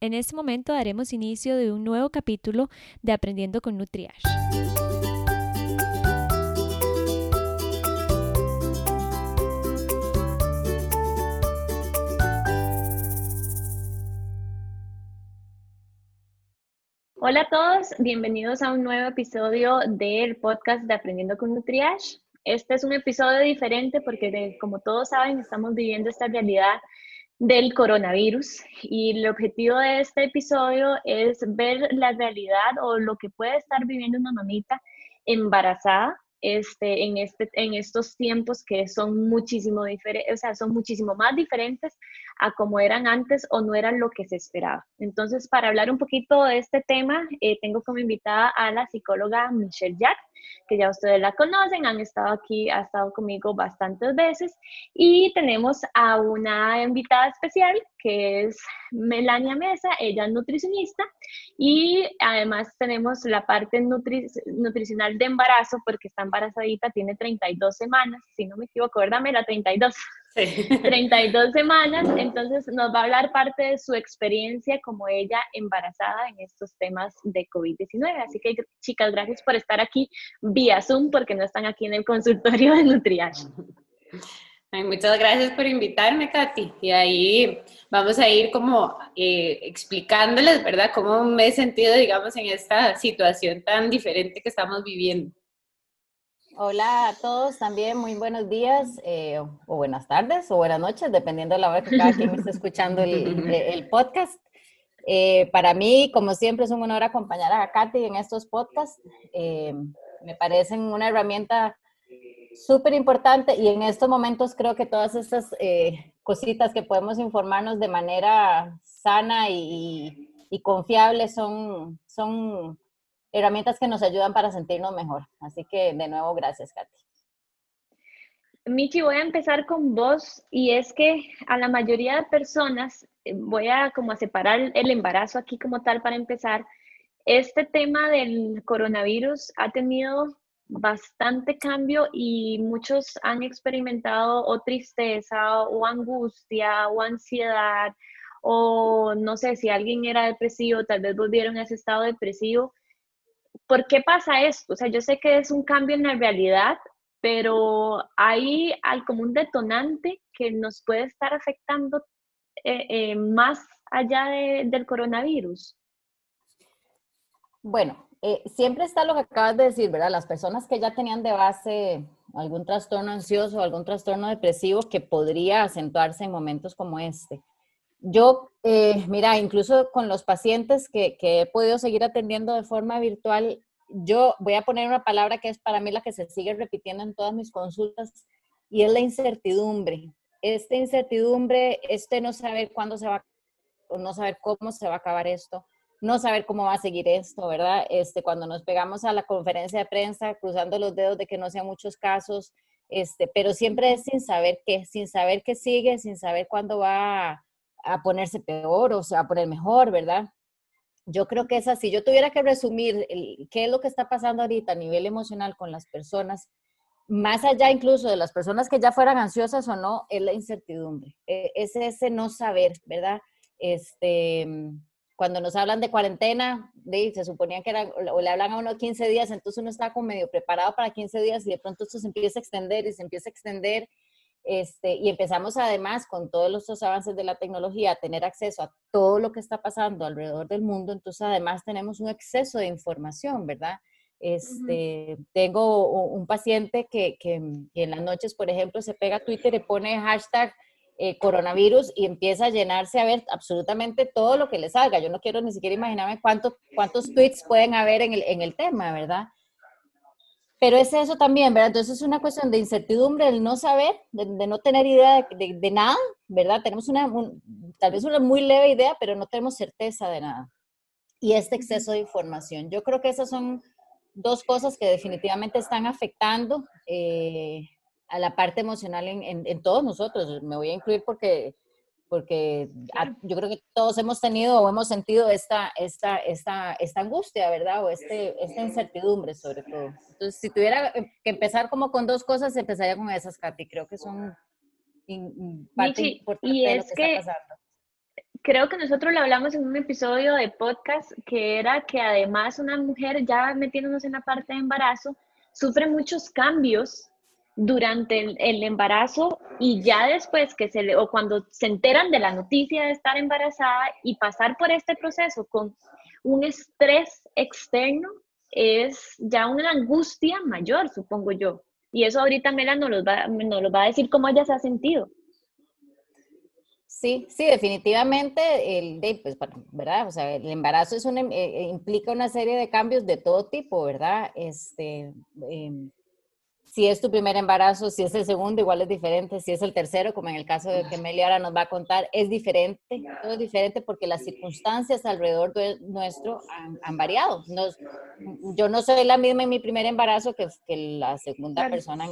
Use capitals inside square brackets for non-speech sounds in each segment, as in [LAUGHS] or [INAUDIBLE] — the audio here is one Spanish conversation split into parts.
En este momento daremos inicio de un nuevo capítulo de Aprendiendo con Nutriash. Hola a todos, bienvenidos a un nuevo episodio del podcast de Aprendiendo con Nutriash. Este es un episodio diferente porque, como todos saben, estamos viviendo esta realidad del coronavirus. Y el objetivo de este episodio es ver la realidad o lo que puede estar viviendo una mamita embarazada este, en, este, en estos tiempos que son muchísimo o sea, son muchísimo más diferentes a como eran antes o no eran lo que se esperaba. Entonces, para hablar un poquito de este tema, eh, tengo como invitada a la psicóloga Michelle Jack, que ya ustedes la conocen, han estado aquí, ha estado conmigo bastantes veces, y tenemos a una invitada especial que es Melania Mesa, ella es nutricionista, y además tenemos la parte nutricional de embarazo, porque está embarazadita, tiene 32 semanas, si no me equivoco, ¿verdad, Mela? 32. 32 semanas, entonces nos va a hablar parte de su experiencia como ella embarazada en estos temas de COVID-19. Así que chicas, gracias por estar aquí vía Zoom porque no están aquí en el consultorio de Nutriash. muchas gracias por invitarme, Katy. Y ahí vamos a ir como eh, explicándoles, ¿verdad?, cómo me he sentido, digamos, en esta situación tan diferente que estamos viviendo. Hola a todos también, muy buenos días eh, o buenas tardes o buenas noches, dependiendo de la hora que cada quien esté escuchando el, [LAUGHS] podcast. Eh, para mí, como siempre, es un honor acompañar a Katy en estos podcasts. Eh, me parecen una herramienta súper importante y en estos momentos creo que todas estas cositas que podemos informarnos de manera sana y, y confiable son, son herramientas que nos ayudan para sentirnos mejor. Así que de nuevo, gracias, Katy. Michi, voy a empezar con vos y es que a la mayoría de personas, eh, voy a como a separar el embarazo aquí como tal para empezar, este tema del coronavirus ha tenido bastante cambio y muchos han experimentado o tristeza o angustia o ansiedad o no sé si alguien era depresivo, tal vez volvieron a ese estado depresivo ¿por qué pasa esto? O sea, yo sé que es un cambio en la realidad, pero hay, como un detonante que nos puede estar afectando eh, eh, más allá del coronavirus. Bueno, eh, siempre está lo que acabas de decir, ¿verdad? Las personas que ya tenían de base algún trastorno ansioso, algún trastorno depresivo que podría acentuarse en momentos como este. Yo, eh, mira, incluso con los pacientes que, he podido seguir atendiendo de forma virtual, yo voy a poner una palabra que es para mí la que se sigue repitiendo en todas mis consultas y es la incertidumbre. Esta incertidumbre, este no saber cuándo se va no saber cómo se va a acabar esto, no saber cómo va a seguir esto, ¿verdad? Este, cuando nos pegamos a la conferencia de prensa, cruzando los dedos de que no sean muchos casos, este, pero siempre es sin saber qué, sin saber qué sigue, sin saber cuándo va a ponerse peor o se va a poner mejor, ¿verdad? Yo creo que es así. Yo tuviera que resumir qué es lo que está pasando ahorita a nivel emocional con las personas, más allá incluso de las personas que ya fueran ansiosas o no, es la incertidumbre. E, es ese no saber, ¿verdad? Este, cuando nos hablan de cuarentena, se suponía que era, o le hablan a uno 15 días, entonces uno está como medio preparado para 15 días y de pronto esto se empieza a extender y se empieza a extender este, y empezamos además con todos los avances de la tecnología a tener acceso a todo lo que está pasando alrededor del mundo, entonces además tenemos un exceso de información, ¿verdad? Este, Tengo un paciente que, que, en las noches, por ejemplo, se pega a Twitter y pone hashtag eh, coronavirus y empieza a llenarse a ver absolutamente todo lo que le salga. Yo no quiero ni siquiera imaginarme cuánto, cuántos tweets pueden haber en el, en el tema, ¿verdad? Pero es eso también, ¿verdad? Entonces es una cuestión de incertidumbre, el no saber, de, no tener idea de, nada, ¿verdad? Tenemos una, tal vez una muy leve idea, pero no tenemos certeza de nada. Y este exceso de información. Yo creo que esas son dos cosas que definitivamente están afectando eh, a la parte emocional en, en, todos nosotros. Me voy a incluir porque porque yo creo que todos hemos tenido o hemos sentido esta, esta, esta, esta angustia, ¿verdad? O este, esta incertidumbre sobre todo. Entonces, si tuviera que empezar como con dos cosas, empezaría con esas, Katy. Creo que son parte importante y es de lo que, está pasando. creo que nosotros lo hablamos en un episodio de podcast que era que además una mujer ya metiéndonos en la parte de embarazo sufre muchos cambios durante el, embarazo y ya después que se le, o cuando se enteran de la noticia de estar embarazada y pasar por este proceso con un estrés externo es ya una angustia mayor, supongo yo. Y eso ahorita Mela nos lo va, nos lo va a decir cómo ella se ha sentido. Sí, sí, definitivamente, el, pues, ¿verdad? O sea, el embarazo es un, eh, eh, implica una serie de cambios de todo tipo, ¿verdad? Este, em, si es tu primer embarazo, si es el segundo, igual es diferente, si es el tercero, como en el caso de que Meli ahora nos va a contar, es diferente, todo es diferente porque las circunstancias alrededor de nuestro han, variado. yo no soy la misma en mi primer embarazo que, que la segunda persona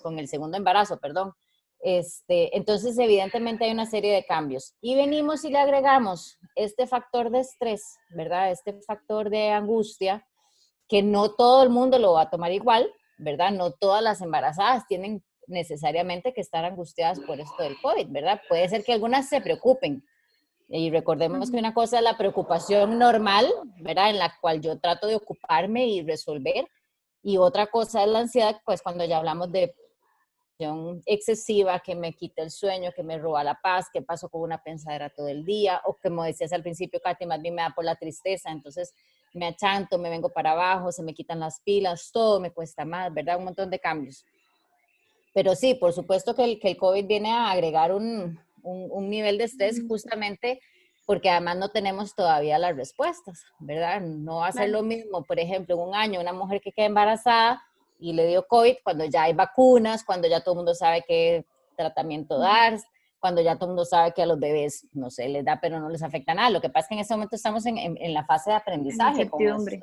con el segundo embarazo, perdón. Este, entonces, evidentemente hay una serie de cambios. Y venimos y le agregamos este factor de estrés, ¿verdad? Este factor de angustia, que no todo el mundo lo va a tomar igual, ¿verdad? No todas las embarazadas tienen necesariamente que estar angustiadas por esto del COVID, ¿verdad? Puede ser que algunas se preocupen. Y recordemos que una cosa es la preocupación normal, ¿verdad? En la cual yo trato de ocuparme y resolver. Y otra cosa es la ansiedad, pues cuando ya hablamos de excesiva que me quita el sueño, que me roba la paz, que paso con una pensadera todo el día, o como decías al principio, Katy, más bien me da por la tristeza, entonces me achanto, me vengo para abajo, se me quitan las pilas, todo me cuesta más, ¿verdad? Un montón de cambios. Pero sí, por supuesto que el, que el COVID viene a agregar un, un, nivel de estrés justamente porque además no tenemos todavía las respuestas, ¿verdad? No va a ser lo mismo, por ejemplo, en un año una mujer que queda embarazada y le dio COVID cuando ya hay vacunas, cuando ya todo el mundo sabe qué tratamiento dar, cuando ya todo el mundo sabe que a los bebés, no sé, les da, pero no les afecta nada. Lo que pasa es que en este momento estamos en, en, la fase de aprendizaje. hombre.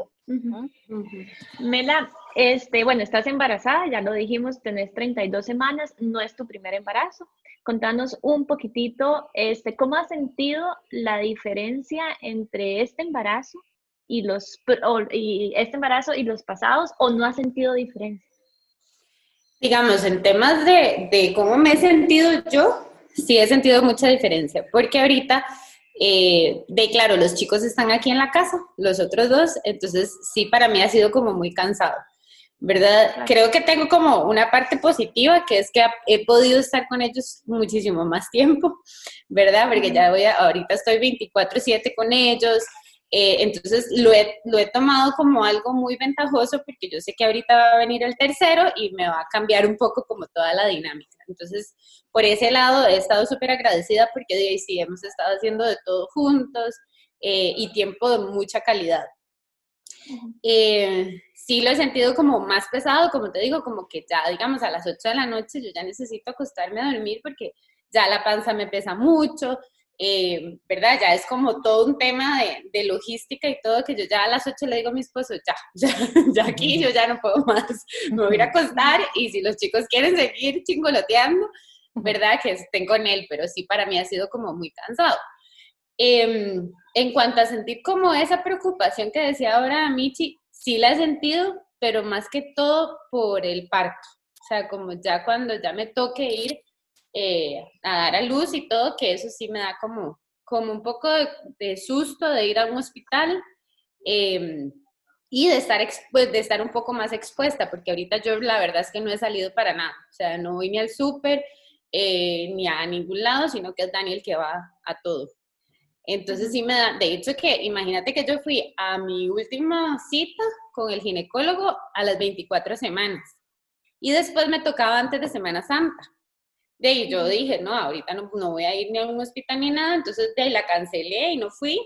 Mela, este, bueno, estás embarazada, ya lo dijimos, tenés 32 semanas, no es tu primer embarazo. Contanos un poquitito, este, ¿cómo has sentido la diferencia entre este embarazo y, los, y este embarazo y los pasados o no has sentido diferencia? Digamos, en temas de, de cómo me he sentido yo, sí he sentido mucha diferencia, porque ahorita, eh, de claro, los chicos están aquí en la casa, los otros dos, entonces sí, para mí ha sido como muy cansado, ¿verdad? Creo que tengo como una parte positiva, que es que he podido estar con ellos muchísimo más tiempo, ¿verdad? Porque ya voy a, ahorita estoy 24/7 con ellos, eh, entonces lo he, lo he tomado como algo muy ventajoso porque yo sé que ahorita va a venir el tercero y me va a cambiar un poco como toda la dinámica. Entonces, por ese lado he estado súper agradecida porque de ahí sí hemos estado haciendo de todo juntos eh, y tiempo de mucha calidad. Eh, sí lo he sentido como más pesado, como te digo, como que ya, digamos, a las 8 de la noche yo ya necesito acostarme a dormir porque ya la panza me pesa mucho, eh, ¿verdad? Ya es como todo un tema de, de, logística y todo, que yo ya a las 8 le digo a mi esposo, ya, [LAUGHS] ya, ya aquí yo ya no puedo más, me voy a ir a acostar y si los chicos quieren seguir chingoloteando, ¿verdad? Que estén con él, pero sí para mí ha sido como muy cansado. Em, en cuanto a sentir como esa preocupación que decía ahora Michi, sí la he sentido, pero más que todo por el parto. O sea, como ya cuando ya me toque ir, eh, a dar a luz y todo, que eso sí me da como, como un poco de, susto de ir a un hospital em, y de estar, pues, de estar un poco más expuesta, porque ahorita yo la verdad es que no he salido para nada, o sea, no voy ni al súper eh, ni a ningún lado, sino que es Daniel que va a todo. Entonces sí me da, de hecho que imagínate que yo fui a mi última cita con el ginecólogo a las 24 semanas y después me tocaba antes de Semana Santa. De ahí yo dije, no, ahorita no, no voy a ir ni a un hospital ni nada, entonces de ahí la cancelé y no fui.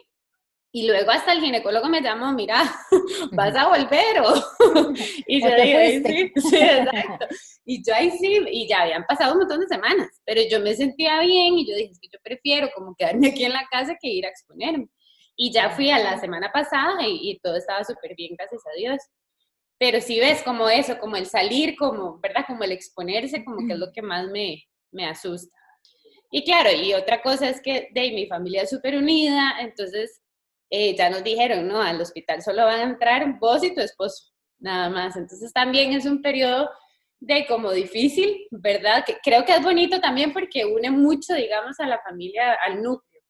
Y luego hasta el ginecólogo me llamó, mira, [LAUGHS] vas a volver o... [LAUGHS] y yo dije, sí, [LAUGHS] sí, exacto. Y yo ahí sí, y ya habían pasado un montón de semanas, pero yo me sentía bien y yo dije, es que yo prefiero como quedarme aquí en la casa que ir a exponerme. Y ya fui a la semana pasada y, y todo estaba súper bien, gracias a Dios. Pero si ves como eso, como el salir, como, ¿verdad? Como el exponerse, como que es lo que más me, me asusta. Y claro, y otra cosa es que de mi familia es súper unida, entonces eh, ya nos dijeron, no, al hospital solo van a entrar vos y tu esposo, nada más. Entonces también es un periodo de como difícil, ¿verdad? Que creo que es bonito también porque une mucho, digamos, a la familia, al núcleo.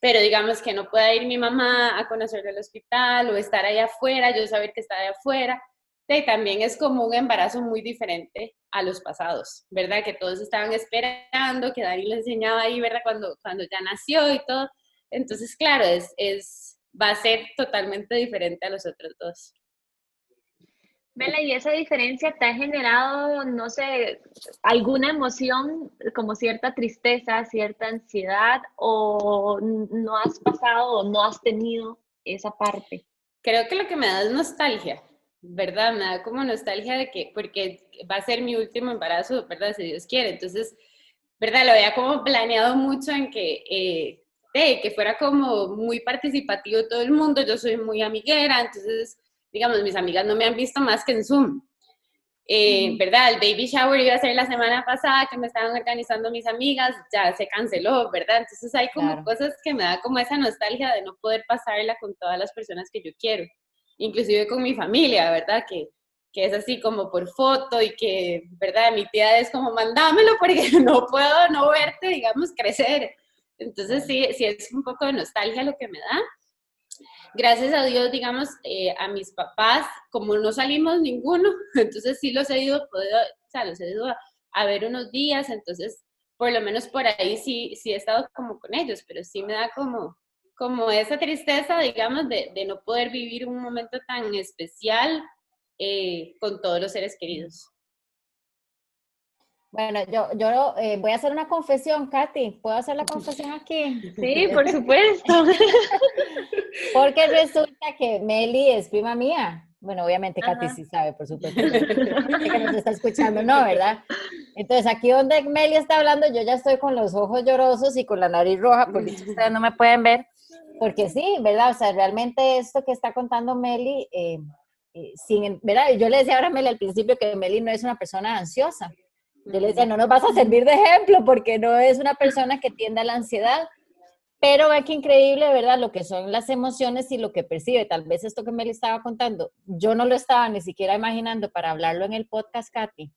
pero digamos que no pueda ir mi mamá a conocer el hospital o estar allá afuera, yo saber que está allá afuera. Y también es como un embarazo muy diferente a los pasados, ¿verdad? Que todos estaban esperando, que Dani le enseñaba ahí, ¿verdad? Cuando, cuando ya nació y todo. Entonces, claro, es, es, va a ser totalmente diferente a los otros dos. Mela, ¿y esa diferencia te ha generado, no sé, alguna emoción, como cierta tristeza, cierta ansiedad, o no has pasado o no has tenido esa parte? Creo que lo que me da es nostalgia, ¿verdad? Me da como nostalgia de que, porque va a ser mi último embarazo, ¿verdad? Si Dios quiere. Entonces, ¿verdad? Lo había como planeado mucho en que, eh, que fuera como muy participativo todo el mundo. Yo soy muy amiguera, entonces digamos, mis amigas no me han visto más que en Zoom. Eh, ¿Verdad? El baby shower iba a ser la semana pasada que me estaban organizando mis amigas, ya se canceló, ¿verdad? Entonces hay como cosas que me da como esa nostalgia de no poder pasarla con todas las personas que yo quiero, inclusive con mi familia, ¿verdad? Que, que es así como por foto y que, ¿verdad? Mi tía es como, mandámelo porque [LAUGHS] no puedo no verte, digamos, crecer. Entonces sí, sí es un poco de nostalgia lo que me da gracias a Dios, digamos, eh, a mis papás, como no salimos ninguno, [LAUGHS] entonces sí los he ido, ido a, ver unos días, entonces por lo menos por ahí sí, sí he estado como con ellos, pero sí me da como, como esa tristeza, digamos, de, de no poder vivir un momento tan especial eh, con todos los seres queridos. Bueno, yo, yo eh, voy a hacer una confesión, Katy. ¿Puedo hacer la confesión aquí? Sí, por supuesto. [LAUGHS] Porque resulta que Meli es prima mía. Bueno, obviamente Katy sí sabe, por [LAUGHS] supuesto. que nos está escuchando, no, [LAUGHS] ¿verdad? Entonces, aquí donde Meli está hablando, yo ya estoy con los ojos llorosos y con la nariz roja, porque [LAUGHS] ustedes no me pueden ver. Porque sí, ¿verdad? O sea, realmente esto que está contando Meli, eh, eh, sin, ¿verdad? Yo le decía ahora a Meli al principio que Meli no es una persona ansiosa. Yo le decía, no nos vas a servir de ejemplo porque no es una persona que tienda a la ansiedad. Pero ve que increíble, ¿verdad? Lo que son las emociones y lo que percibe. Tal vez esto que me le estaba contando, yo no lo estaba ni siquiera imaginando para hablarlo en el podcast, Katy.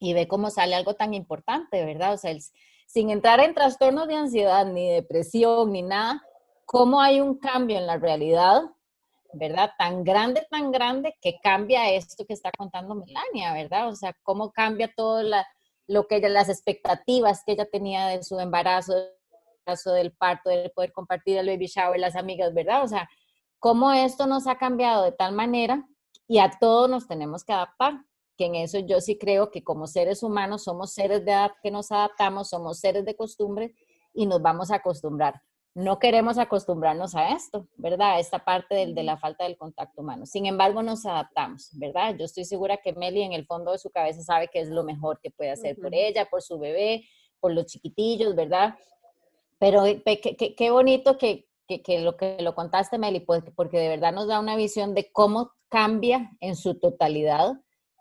Y ve cómo sale algo tan importante, ¿verdad? O sea, sin entrar en trastornos de ansiedad, ni depresión, ni nada, cómo hay un cambio en la realidad, ¿verdad? Tan grande, tan grande que cambia esto que está contando Melania, ¿verdad? O sea, cómo cambia todo lo que ella, las expectativas que ella tenía de su embarazo, caso del parto, de poder compartir el baby shower, las amigas, ¿verdad? O sea, cómo esto nos ha cambiado de tal manera y a todos nos tenemos que adaptar, que en eso yo sí creo que como seres humanos somos seres de edad que nos adaptamos, somos seres de costumbre y nos vamos a acostumbrar no queremos acostumbrarnos a esto, ¿verdad? A esta parte de, la falta del contacto humano. Sin embargo, nos adaptamos, ¿verdad? Yo estoy segura que Meli en el fondo de su cabeza sabe que es lo mejor que puede hacer por ella, por su bebé, por los chiquitillos, ¿verdad? Pero qué bonito que, que, lo que lo contaste, Meli, pues, porque de verdad nos da una visión de cómo cambia en su totalidad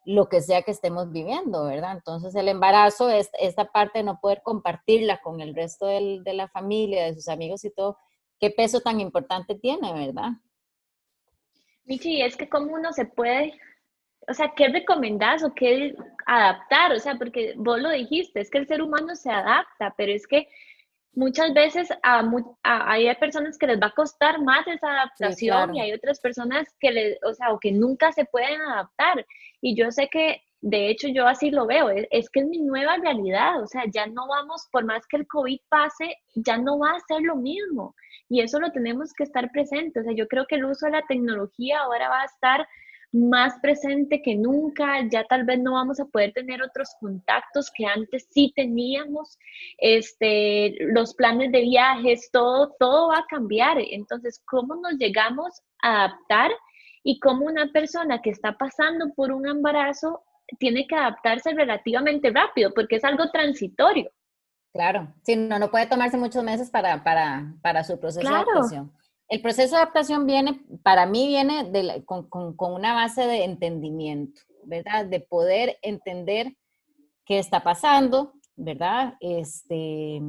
lo que sea que estemos viviendo, ¿verdad? Entonces el embarazo, es, esta parte de no poder compartirla con el resto del, de la familia, de sus amigos y todo, qué peso tan importante tiene, ¿verdad? Michi, es que cómo uno se puede, o sea, ¿qué recomendás o qué adaptar? O sea, porque vos lo dijiste, es que el ser humano se adapta, pero es que muchas veces a, hay personas que les va a costar más esa adaptación y hay otras personas que, le, o sea, o que nunca se pueden adaptar. Y yo sé que, de hecho, yo así lo veo, es, que es mi nueva realidad, o sea, ya no vamos, por más que el COVID pase, ya no va a ser lo mismo. Y eso lo tenemos que estar presente. O sea, yo creo que el uso de la tecnología ahora va a estar más presente que nunca, ya tal vez no vamos a poder tener otros contactos que antes sí teníamos, este, los planes de viajes, todo, todo va a cambiar. Entonces, ¿cómo nos llegamos a adaptar y cómo una persona que está pasando por un embarazo tiene que adaptarse relativamente rápido porque es algo transitorio? Claro, sí, no, no puede tomarse muchos meses para, para, para su proceso de adaptación. El proceso de adaptación viene, para mí viene con, una base de entendimiento, ¿verdad? De poder entender qué está pasando, ¿verdad? Este,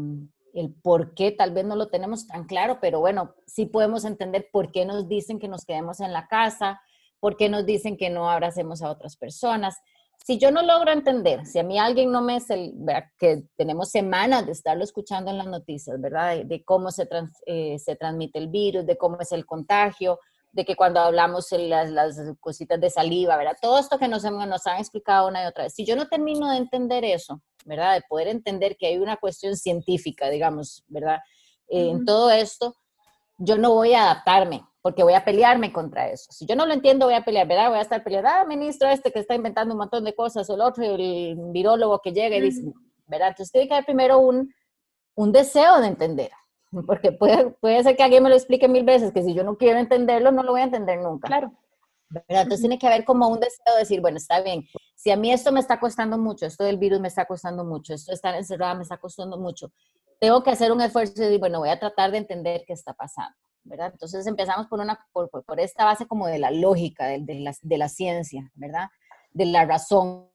el por qué tal vez no lo tenemos tan claro, pero bueno, sí podemos entender por qué nos dicen que nos quedemos en la casa, por qué nos dicen que no abracemos a otras personas. Si yo no logro entender, si a mí alguien no me es el, que tenemos semanas de estarlo escuchando en las noticias, ¿verdad? De, cómo se, eh, se transmite el virus, de cómo es el contagio, de que cuando hablamos las, las cositas de saliva, ¿verdad? Todo esto que nos, nos han explicado una y otra vez. Si yo no termino de entender eso, ¿verdad? De poder entender que hay una cuestión científica, digamos, ¿verdad? Eh, en todo esto, yo no voy a adaptarme, porque voy a pelearme contra eso. Si yo no lo entiendo, voy a pelear, ¿verdad? Voy a estar peleando, ah, ministro este que está inventando un montón de cosas, o el otro, el virólogo que llega y dice, ¿verdad? Entonces tiene que haber primero un, un deseo de entender, porque puede, puede ser que alguien me lo explique mil veces, que si yo no quiero entenderlo, no lo voy a entender nunca. Claro. ¿verdad? Entonces tiene que haber como un deseo de decir, bueno, está bien, si a mí esto me está costando mucho, esto del virus me está costando mucho, esto de estar encerrada me está costando mucho, tengo que hacer un esfuerzo y decir, bueno, voy a tratar de entender qué está pasando. ¿Verdad? Entonces empezamos por, una, por, por, esta base como de la lógica, de, de, la, de, la, ciencia, ¿verdad? De la razón.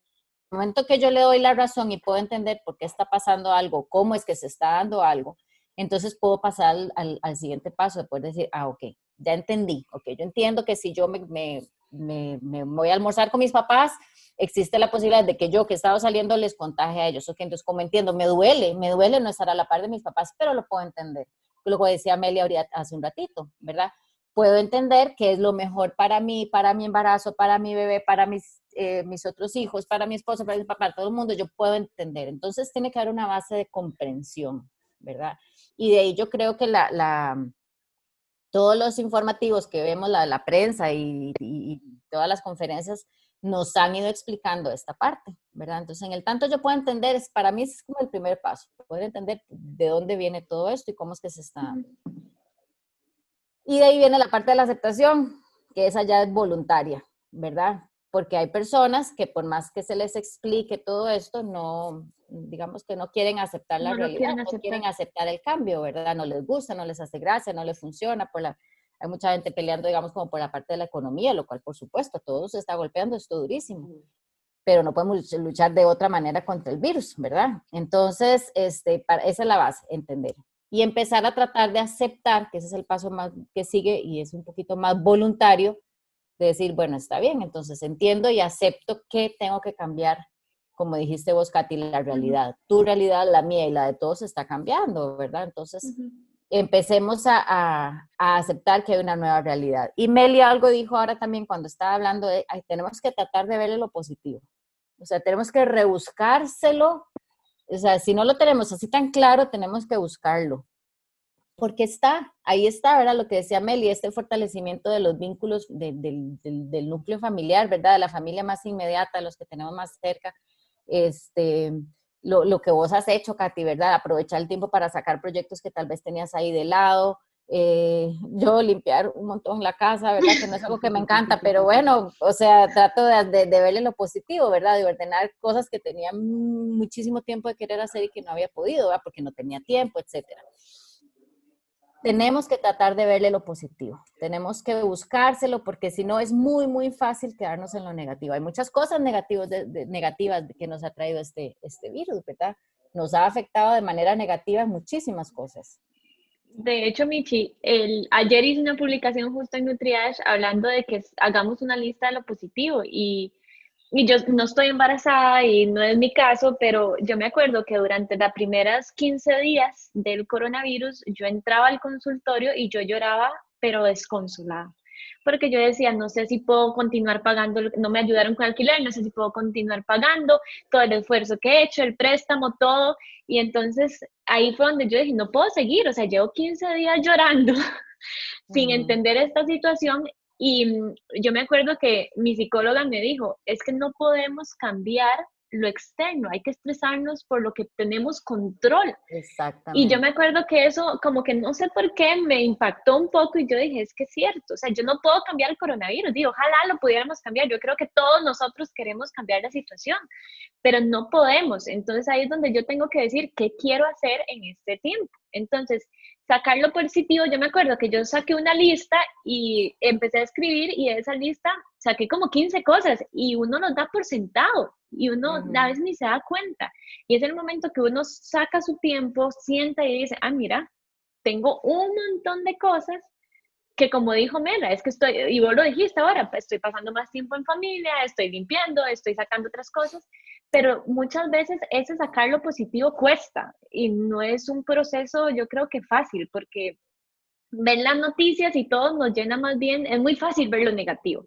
En el momento que yo le doy la razón y puedo entender por qué está pasando algo, cómo es que se está dando algo, entonces puedo pasar al, al, siguiente paso de poder decir, ah, ok, ya entendí, ok, yo entiendo que si yo me, me, me, me voy a almorzar con mis papás, existe la posibilidad de que yo que he estado saliendo les contagie a ellos. Ok, entonces como entiendo, me duele, me duele no estar a la par de mis papás, pero lo puedo entender lo que decía Amelia hace un ratito, ¿verdad? Puedo entender que es lo mejor para mí, para mi embarazo, para mi bebé, para mis, eh, mis otros hijos, para mi esposo, para mi papá, para todo el mundo, yo puedo entender. Entonces tiene que haber una base de comprensión, ¿verdad? Y de ahí yo creo que la, la todos los informativos que vemos, la, la prensa y, y, todas las conferencias nos han ido explicando esta parte, ¿verdad? Entonces, en el tanto yo puedo entender, es, para mí es como el primer paso, poder entender de dónde viene todo esto y cómo es que se está... Y de ahí viene la parte de la aceptación, que esa ya es voluntaria, ¿verdad? Porque hay personas que por más que se les explique todo esto, no, digamos que no quieren aceptar la realidad, no quieren aceptar el cambio, ¿verdad? No les gusta, no les hace gracia, no les funciona por la hay mucha gente peleando, digamos, como por la parte de la economía, lo cual, por supuesto, todo se está golpeando, esto durísimo. Pero no podemos luchar de otra manera contra el virus, ¿verdad? Entonces, este, para, esa es la base, entender. Y empezar a tratar de aceptar, que ese es el paso más que sigue y es un poquito más voluntario, de decir, bueno, está bien, entonces entiendo y acepto que tengo que cambiar, como dijiste vos, Katy, la realidad. Tu realidad, la mía y la de todos está cambiando, ¿verdad? Entonces, empecemos a, aceptar que hay una nueva realidad. Y Meli algo dijo ahora también cuando estaba hablando de, tenemos que tratar de verle lo positivo. O sea, tenemos que rebuscárselo. O sea, si no lo tenemos así tan claro, tenemos que buscarlo. Porque está, ahí está, ¿verdad? Lo que decía Meli, este fortalecimiento de los vínculos del, del, núcleo familiar, ¿verdad? De la familia más inmediata, los que tenemos más cerca. Este, lo, lo, que vos has hecho, Katy, ¿verdad? Aprovechar el tiempo para sacar proyectos que tal vez tenías ahí de lado. Eh, [LAUGHS] yo limpiar un montón la casa, ¿verdad? Que no es algo que me encanta, pero bueno, o sea, trato de, de, verle lo positivo, ¿verdad? De ordenar cosas que tenía muchísimo tiempo de querer hacer y que no había podido, ¿verdad? Porque no tenía tiempo, etcétera tenemos que tratar de verle lo positivo, tenemos que buscárselo porque si no es muy, muy fácil quedarnos en lo negativo. Hay muchas cosas negativas, negativas que nos ha traído este, este virus, ¿verdad? Nos ha afectado de manera negativa muchísimas cosas. De hecho, Michi, el, ayer hice una publicación justo en Nutriage hablando de que hagamos una lista de lo positivo y y yo no estoy embarazada y no es mi caso, pero yo me acuerdo que durante las primeras 15 días del coronavirus yo entraba al consultorio y yo lloraba, pero desconsolada. Porque yo decía, no sé si puedo continuar pagando, no me ayudaron con alquiler, no sé si puedo continuar pagando todo el esfuerzo que he hecho, el préstamo, todo. Y entonces ahí fue donde yo dije, no puedo seguir, o sea, llevo 15 días llorando [LAUGHS] sin entender esta situación y mm, yo me acuerdo que mi psicóloga me dijo, es que no podemos cambiar lo externo, hay que estresarnos por lo que tenemos control. Exactamente. Y yo me acuerdo que eso, como que no sé por qué, me impactó un poco y yo dije, es que es cierto, o sea, yo no puedo cambiar el coronavirus, digo, ojalá lo pudiéramos cambiar, yo creo que todos nosotros queremos cambiar la situación, pero no podemos. Entonces ahí es donde yo tengo que decir, ¿qué quiero hacer en este tiempo? Entonces, sacarlo positivo, yo me acuerdo que yo saqué una lista y empecé a escribir y de esa lista saqué como 15 cosas y uno nos da por sentado y uno a veces ni se da cuenta. Y es el momento que uno saca su tiempo, sienta y dice, ah, mira, tengo un montón de cosas que como dijo Mela, es que estoy, y vos lo dijiste ahora, pues, estoy pasando más tiempo en familia, estoy limpiando, estoy sacando otras cosas, pero muchas veces ese sacar lo positivo cuesta y no es un proceso yo creo que fácil porque ven las noticias y todo nos llena más bien, es muy fácil ver lo negativo.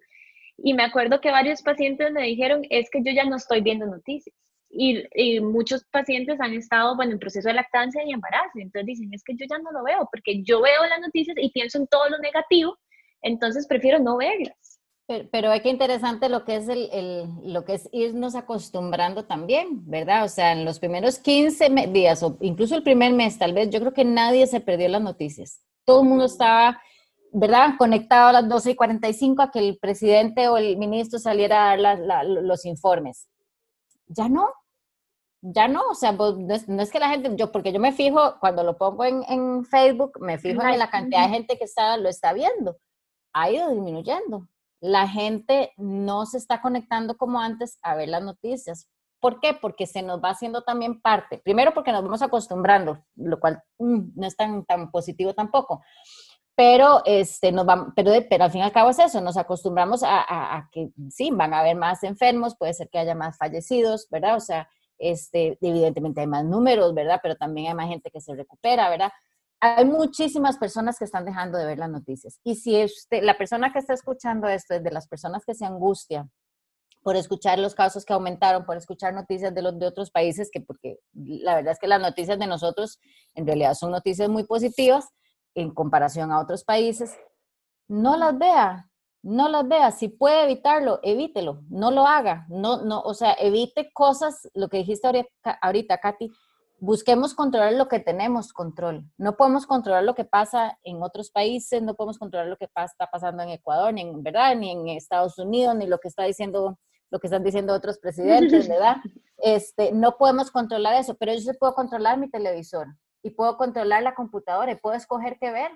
Y me acuerdo que varios pacientes me dijeron, es que yo ya no estoy viendo noticias. Y, y, muchos pacientes han estado, bueno, en proceso de lactancia y embarazo. Entonces dicen, es que yo ya no lo veo, porque yo veo las noticias y pienso en todo lo negativo, entonces prefiero no verlas. Pero, pero es que interesante lo que es el, el, lo que es irnos acostumbrando también, ¿verdad? O sea, en los primeros 15 días o incluso el primer mes, tal vez, yo creo que nadie se perdió las noticias. Todo el mundo estaba ¿verdad? Conectado a las 12 y 45 a que el presidente o el ministro saliera a dar los informes. Ya no, ya no, o sea, no, es, que la gente, yo, porque yo me fijo, cuando lo pongo en, en Facebook, me fijo en la cantidad de gente que está, lo está viendo. Ha ido disminuyendo. La gente no se está conectando como antes a ver las noticias. ¿Por qué? Porque se nos va haciendo también parte. Primero porque nos vamos acostumbrando, lo cual mm, no es tan, tan positivo tampoco pero, este, nos va, pero, pero al fin y al cabo es eso, nos acostumbramos a, a, que sí, van a haber más enfermos, puede ser que haya más fallecidos, ¿verdad? O sea, este, evidentemente hay más números, ¿verdad? Pero también hay más gente que se recupera, ¿verdad? Hay muchísimas personas que están dejando de ver las noticias. Y si usted, la persona que está escuchando esto es de las personas que se angustia por escuchar los casos que aumentaron, por escuchar noticias de los de otros países, que porque la verdad es que las noticias de nosotros en realidad son noticias muy positivas, en comparación a otros países, no las vea, no las vea. Si puede evitarlo, evítelo, no lo haga, no, no, o sea, evite cosas, lo que dijiste ahorita, ahorita Katy, busquemos controlar lo que tenemos control. No podemos controlar lo que pasa en otros países, no podemos controlar lo que está pasando en Ecuador, ni en verdad, ni en Estados Unidos, ni lo que está diciendo, lo que están diciendo otros presidentes, [LAUGHS] ¿verdad? Este, no podemos controlar eso, pero yo sí puedo controlar mi televisor y puedo controlar la computadora y puedo escoger qué ver.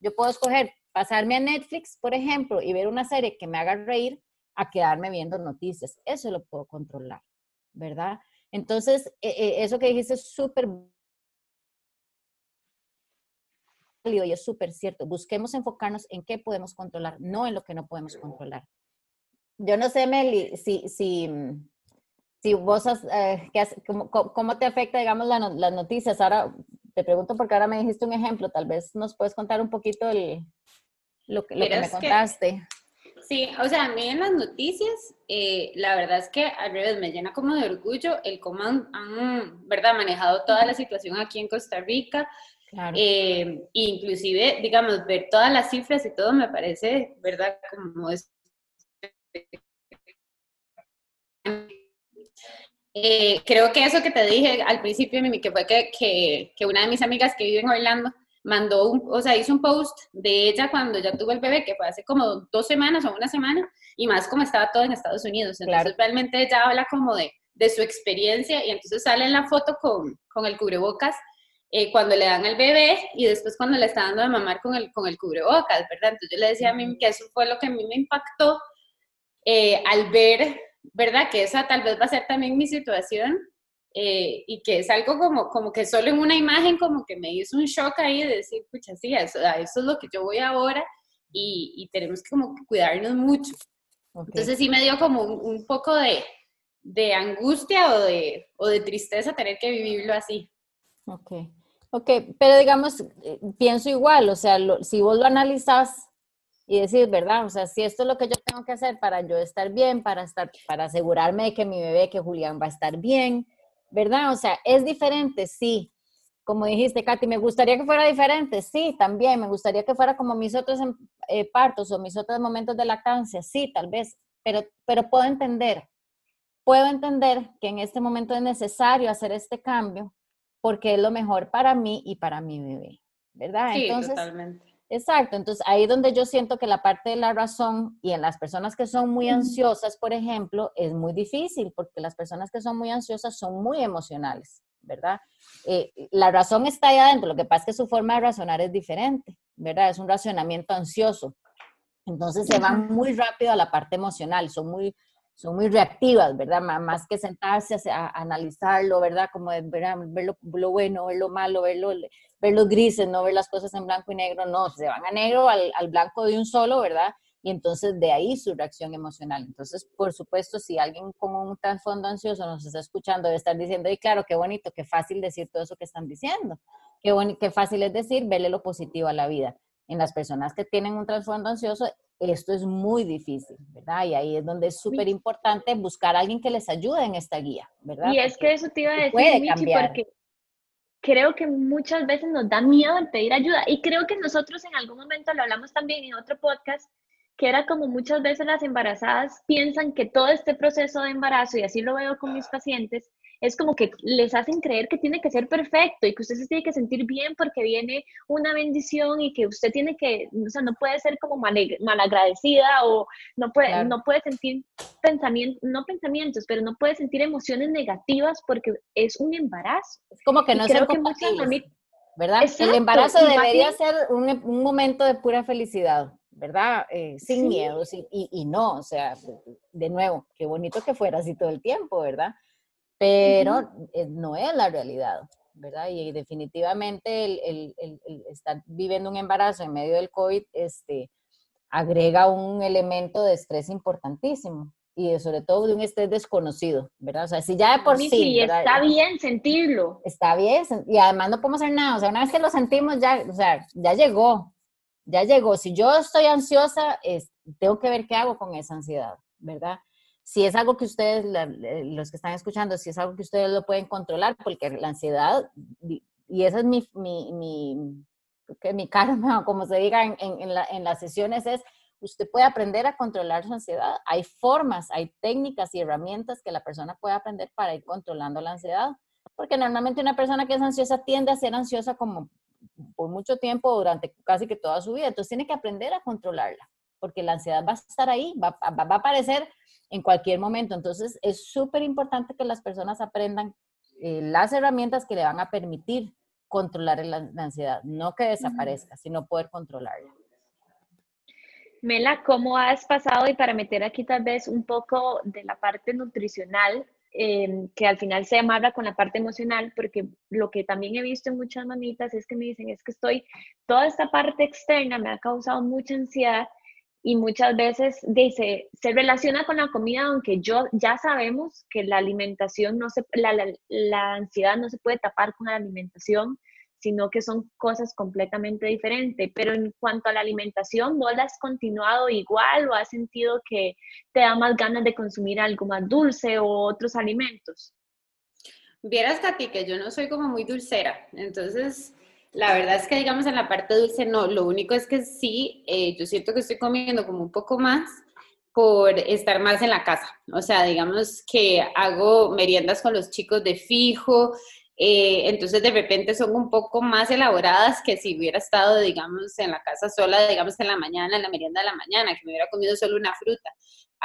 Yo puedo escoger pasarme a Netflix, por ejemplo, y ver una serie que me haga reír a quedarme viendo noticias. Eso lo puedo controlar, ¿verdad? Entonces, e, e, eso que dijiste es súper válido y es súper cierto. Busquemos enfocarnos en qué podemos controlar, no en lo que no podemos controlar. Yo no sé, Meli, si, si, si vos, has, eh, cómo, cómo, te afecta, digamos, las noticias? Ahora, te pregunto porque ahora me dijiste un ejemplo, tal vez nos puedes contar un poquito el, lo, que, lo que me contaste. Sí, o sea, a mí en las noticias, eh, la verdad es que al revés, me llena como de orgullo el cómo han, ¿verdad?, manejado toda la situación aquí en Costa Rica. Claro. Eh, inclusive, digamos, ver todas las cifras y todo me parece, ¿verdad?, como es eh, creo que eso que te dije al principio, Mimi, que fue que, que, una de mis amigas que vive en Orlando mandó, un, o sea, hizo un post de ella cuando ya tuvo el bebé, que fue hace como dos semanas o una semana, y más como estaba todo en Estados Unidos. Entonces, realmente ella habla como de, de, su experiencia y entonces sale en la foto con, con el cubrebocas eh, cuando le dan al bebé y después cuando le está dando de mamar con el, con el cubrebocas, ¿verdad? Entonces yo le decía a Mimi que eso fue lo que a mí me impactó eh, al ver ¿verdad? Que esa tal vez va a ser también mi situación eh, y que es algo como, como que solo en una imagen como que me hizo un shock ahí de decir, pucha, sí, eso, eso es lo que yo voy ahora y, y tenemos que como cuidarnos mucho. Entonces sí me dio como un, poco de, de angustia o de, o de tristeza tener que vivirlo así. Ok, ok, pero digamos, eh, pienso igual, o sea, si vos lo analizas y decir, ¿verdad? O sea, si esto es lo que yo tengo que hacer para yo estar bien, para estar, para asegurarme de que mi bebé, que Julián va a estar bien, ¿verdad? O sea, es diferente, sí. Como dijiste, Katy, me gustaría que fuera diferente, sí, también, me gustaría que fuera como mis otros em, eh, partos o mis otros momentos de lactancia, sí, tal vez, pero, pero puedo entender, puedo entender que en este momento es necesario hacer este cambio porque es lo mejor para mí y para mi bebé, ¿verdad? Sí, totalmente Exacto, entonces ahí donde yo siento que la parte de la razón y en las personas que son muy ansiosas, por ejemplo, es muy difícil porque las personas que son muy ansiosas son muy emocionales, ¿verdad? Eh, la razón está ahí adentro, lo que pasa es que su forma de razonar es diferente, ¿verdad? Es un racionamiento ansioso. Entonces se van muy rápido a la parte emocional, son muy, son muy reactivas, ¿verdad? Más que sentarse a, analizarlo, ¿verdad? Como ver, lo, bueno, ver lo malo, ver ver los grises, no ver las cosas en blanco y negro, no, se van a negro al, al blanco de un solo, ¿verdad? Y entonces de ahí su reacción emocional. Entonces, por supuesto, si alguien con un trasfondo ansioso nos está escuchando, debe estar diciendo, y claro, qué bonito, qué fácil decir todo eso que están diciendo. Qué, qué fácil es decir, verle lo positivo a la vida. En las personas que tienen un trasfondo ansioso, esto es muy difícil, ¿verdad? Y ahí es donde es súper importante buscar a alguien que les ayude en esta guía, ¿verdad? Y es que eso te iba a decir, puede cambiar. porque creo que muchas veces nos da miedo el pedir ayuda. Y creo que nosotros en algún momento lo hablamos también en otro podcast, que era como muchas veces las embarazadas piensan que todo este proceso de embarazo, y así lo veo con mis pacientes, es como que les hacen creer que tiene que ser perfecto y que usted se tiene que sentir bien porque viene una bendición y que usted tiene que, o sea, no puede ser como mal, malagradecida o no puede, no puede sentir pensamientos, no pensamientos, pero no puede sentir emociones negativas porque es un embarazo. Es como que no se que ¿verdad? el embarazo debería ser un, un, momento de pura felicidad. ¿verdad? Eh, sin miedo, y, y, no, o sea, de nuevo, qué bonito que fuera así todo el tiempo, ¿verdad? Pero eh, no es la realidad, ¿verdad? Y, definitivamente el, estar viviendo un embarazo en medio del COVID este, agrega un elemento de estrés importantísimo y sobre todo de un estrés desconocido, ¿verdad? O sea, si ya de por sí... Sí, está bien sentirlo. Está bien, y además no podemos hacer nada, o sea, una vez que lo sentimos ya, o sea, ya llegó, ya llegó. Si yo estoy ansiosa, es, tengo que ver qué hago con esa ansiedad, ¿verdad? Si es algo que ustedes, los que están escuchando, si es algo que ustedes lo pueden controlar, porque la ansiedad, y esa es mi, mi, mi, mi [LAUGHS] karma, como se diga en, en, la, en, las sesiones, es usted puede aprender a controlar su ansiedad. Hay formas, hay técnicas y herramientas que la persona puede aprender para ir controlando la ansiedad. Porque normalmente una persona que es ansiosa tiende a ser ansiosa como por mucho tiempo durante casi que toda su vida. Entonces tiene que aprender a controlarla, porque la ansiedad va a estar ahí, va, va, va a aparecer en cualquier momento. Entonces, es súper importante que las personas aprendan eh, las herramientas que le van a permitir controlar la, ansiedad, no que desaparezca, sino poder controlarla. Mela, ¿cómo has pasado? Y para meter aquí tal vez un poco de la parte nutricional, em, que al final se amarra con la parte emocional, porque lo que también he visto en muchas mamitas es que me dicen, es que estoy, toda esta parte externa me ha causado mucha ansiedad y muchas veces dice, se relaciona con la comida, aunque yo ya sabemos que la alimentación no se, la, la, ansiedad no se puede tapar con la alimentación, sino que son cosas completamente diferentes. Pero en cuanto a la alimentación, ¿vos la has continuado igual o has sentido que te da más ganas de consumir algo más dulce o otros alimentos? Vieras, Katy, que yo no soy como muy dulcera, entonces la verdad es que, digamos, en la parte dulce no, lo único es que sí, eh, yo siento que estoy comiendo como un poco más por estar más en la casa. O sea, digamos que hago meriendas con los chicos de fijo, eh, entonces de repente son un poco más elaboradas que si hubiera estado, digamos, en la casa sola, digamos, en la mañana, en la merienda de la mañana, que me hubiera comido solo una fruta.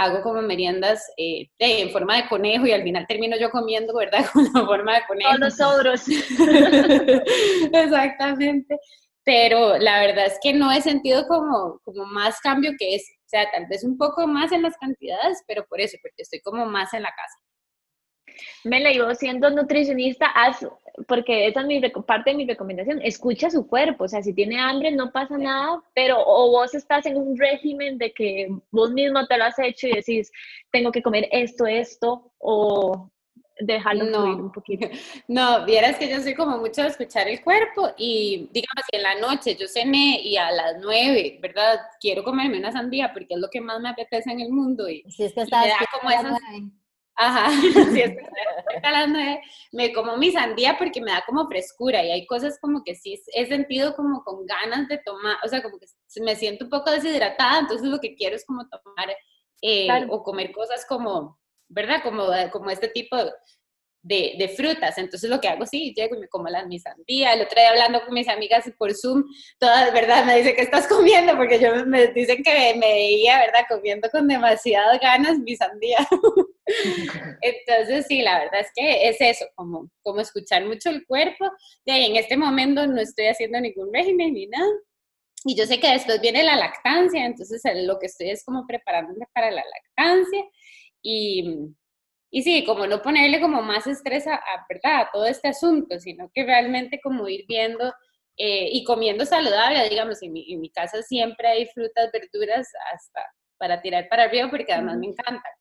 Hago como meriendas eh, en forma de conejo y al final termino yo comiendo, ¿verdad? [LAUGHS] Con la forma de conejo. Todos los. [LAUGHS] Exactamente. Pero la verdad es que no he sentido como, como más cambio que es, o sea, tal vez un poco más en las cantidades, pero por eso, porque estoy como más en la casa. Me la iba siendo nutricionista, haz, porque esa es mi, parte de mi recomendación, escucha su cuerpo, o sea, si tiene hambre no pasa nada, pero o vos estás en un régimen de que vos mismo te lo has hecho y decís, tengo que comer esto, esto, o dejarlo no. un poquito. [LAUGHS] No, vieras que yo soy como mucho de escuchar el cuerpo y digamos que en la noche yo cené y a las nueve, ¿verdad? Quiero comerme una sandía porque es lo que más me apetece en el mundo y, si es que estás como Ajá, [LAUGHS] sí, es [LAUGHS] me como mi sandía porque me da como frescura y hay cosas como que sí he sentido como con ganas de tomar, o sea, como que me siento un poco deshidratada, entonces lo que quiero es como tomar eh, o comer cosas como, ¿verdad? Como, como este tipo de, de, frutas. Entonces lo que hago, sí, llego y me como la, mi sandía. El otro día hablando con mis amigas por Zoom, todas, ¿verdad? Me dice que estás comiendo? Porque yo me dicen que me veía, ¿verdad? Comiendo con demasiadas ganas mi sandía. [LAUGHS] [LAUGHS] Entonces, sí, la verdad es que es eso, como, como escuchar mucho el cuerpo. De ahí, en este momento no estoy haciendo ningún régimen ni nada. Y yo sé que después viene la lactancia, entonces lo que estoy es como preparándome para la lactancia. Y, y sí, como no ponerle como más estrés a, ¿verdad? a todo este asunto, sino que realmente como ir viendo eh, y comiendo saludable, digamos, en mi, en mi, casa siempre hay frutas, verduras hasta para tirar para arriba porque además me encantan.